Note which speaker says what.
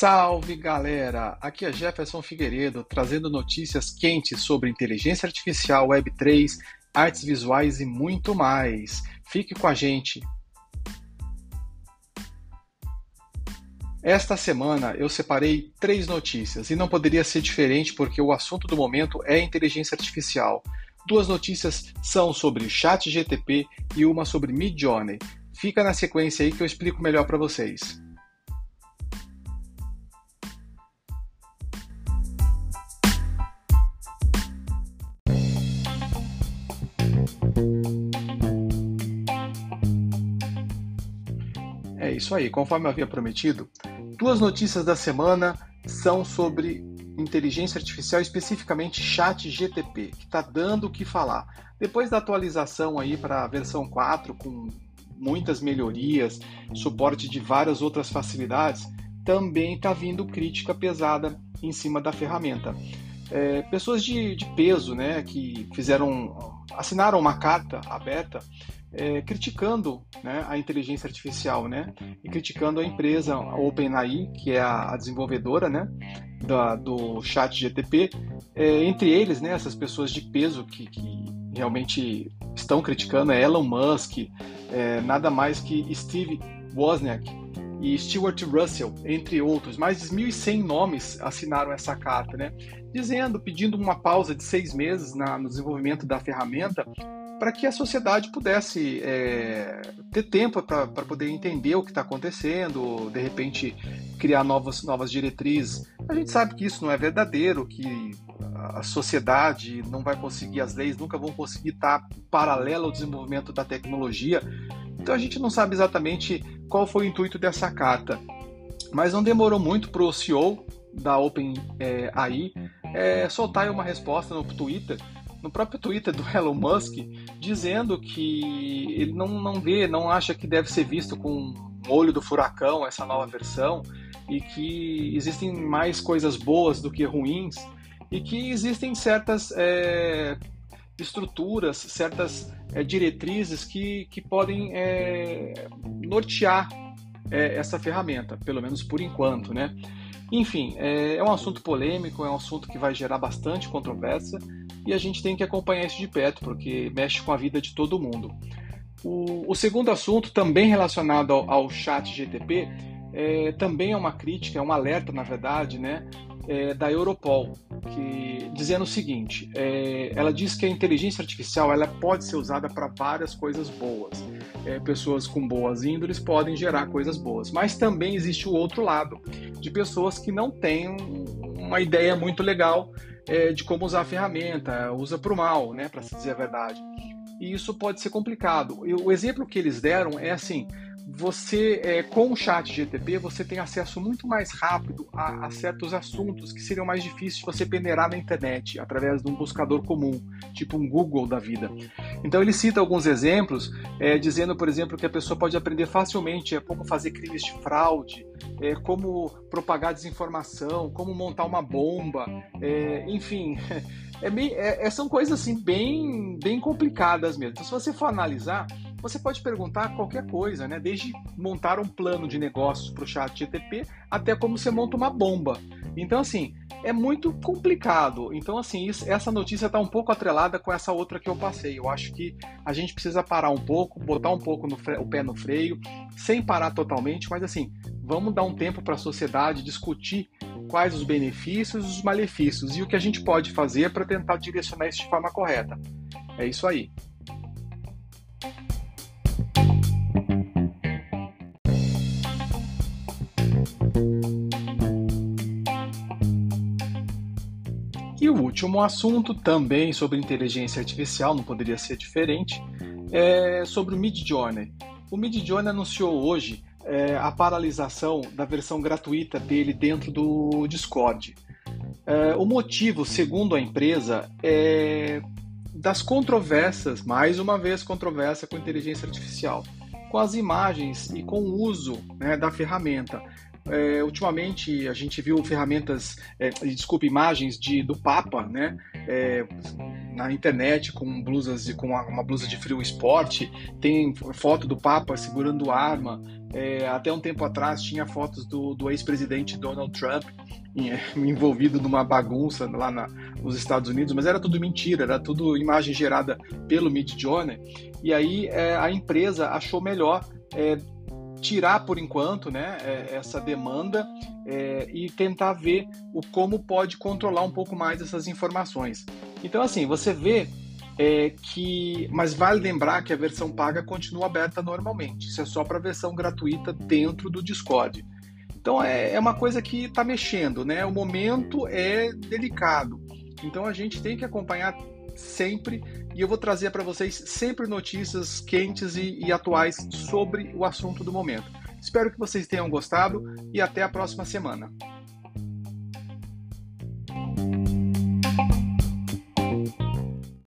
Speaker 1: Salve galera! Aqui é Jefferson Figueiredo trazendo notícias quentes sobre inteligência artificial, Web3, artes visuais e muito mais. Fique com a gente! Esta semana eu separei três notícias e não poderia ser diferente porque o assunto do momento é inteligência artificial. Duas notícias são sobre o Chat GTP e uma sobre Midjourney. Fica na sequência aí que eu explico melhor para vocês. É isso aí, conforme eu havia prometido, duas notícias da semana são sobre inteligência artificial, especificamente Chat GTP, que está dando o que falar. Depois da atualização aí para a versão 4, com muitas melhorias, suporte de várias outras facilidades, também está vindo crítica pesada em cima da ferramenta. É, pessoas de, de peso, né, que fizeram, assinaram uma carta aberta é, criticando né, a inteligência artificial, né, e criticando a empresa OpenAI, que é a, a desenvolvedora, né, da, do Chat GTP, é, entre eles, né, essas pessoas de peso que, que realmente estão criticando é Elon Musk, é, nada mais que Steve Wozniak e Stuart Russell, entre outros. Mais de 1.100 nomes assinaram essa carta, né? Dizendo, pedindo uma pausa de seis meses na, no desenvolvimento da ferramenta para que a sociedade pudesse é, ter tempo para poder entender o que está acontecendo, de repente criar novas, novas diretrizes. A gente sabe que isso não é verdadeiro, que a sociedade não vai conseguir, as leis nunca vão conseguir estar paralela ao desenvolvimento da tecnologia. Então a gente não sabe exatamente qual foi o intuito dessa carta. Mas não demorou muito para o CEO da OpenAI é, soltar uma resposta no Twitter no próprio Twitter do Elon Musk, dizendo que ele não, não vê, não acha que deve ser visto com um olho do furacão essa nova versão e que existem mais coisas boas do que ruins e que existem certas é, estruturas, certas é, diretrizes que, que podem é, nortear é, essa ferramenta, pelo menos por enquanto, né? Enfim, é, um assunto polêmico, é um assunto que vai gerar bastante controvérsia e a gente tem que acompanhar isso de perto, porque mexe com a vida de todo mundo. O, o segundo assunto, também relacionado ao, ao chat GTP, também é uma crítica, é um alerta, na verdade, né, da Europol, que, dizendo o seguinte: é, ela diz que a inteligência artificial ela pode ser usada para várias coisas boas. É, pessoas com boas índoles podem gerar coisas boas, mas também existe o outro lado, de pessoas que não têm uma ideia muito legal é, de como usar a ferramenta, usa para o mal, né, para se dizer a verdade. E isso pode ser complicado. E o exemplo que eles deram é assim: você é, com o chat GTP você tem acesso muito mais rápido a, a, certos assuntos que seriam mais difíceis de você peneirar na internet através de um buscador comum, tipo um Google da vida. Então ele cita alguns exemplos, é, dizendo, por exemplo, que a pessoa pode aprender facilmente é, como fazer crimes de fraude, é, como propagar desinformação, como montar uma bomba, é, enfim. É, é, são coisas assim bem, bem complicadas mesmo. Então, se você for analisar, você pode perguntar qualquer coisa, né? Desde montar um plano de negócios para o chat GTP até como você monta uma bomba. Então, assim, é muito complicado. Então, assim, isso, essa notícia está um pouco atrelada com essa outra que eu passei. Eu acho que a gente precisa parar um pouco, botar um pouco o pé no freio, sem parar totalmente, mas assim, vamos dar um tempo para a sociedade discutir quais os benefícios e os malefícios e o que a gente pode fazer para tentar direcionar isso de forma correta. É isso aí. E o último assunto, também sobre inteligência artificial, não poderia ser diferente, é sobre o Midjourney. O Midjourney anunciou hoje é, a paralisação da versão gratuita dele dentro do Discord. É, o motivo, segundo a empresa, é das controvérsias, mais uma vez controvérsia com inteligência artificial, com as imagens e com o uso né, da ferramenta. É, ultimamente a gente viu ferramentas, é, desculpe, imagens de, do Papa, né? É, na internet com blusas com uma, blusa de frio esporte, tem foto do Papa segurando arma. É, até um tempo atrás tinha fotos do, do ex-presidente Donald Trump envolvido numa bagunça lá na, nos Estados Unidos, mas era tudo mentira, era tudo imagem gerada pelo Mid Journey. E aí é, a empresa achou melhor é, tirar por enquanto né, é, essa demanda é, e tentar ver o como pode controlar um pouco mais essas informações. Então, assim, você vê é, que. Mas vale lembrar que a versão paga continua aberta normalmente. Isso é só para a versão gratuita dentro do Discord. Então é, é uma coisa que está mexendo, né? O momento é delicado. Então a gente tem que acompanhar sempre e eu vou trazer para vocês sempre notícias quentes e, e atuais sobre o assunto do momento. Espero que vocês tenham gostado e até a próxima semana.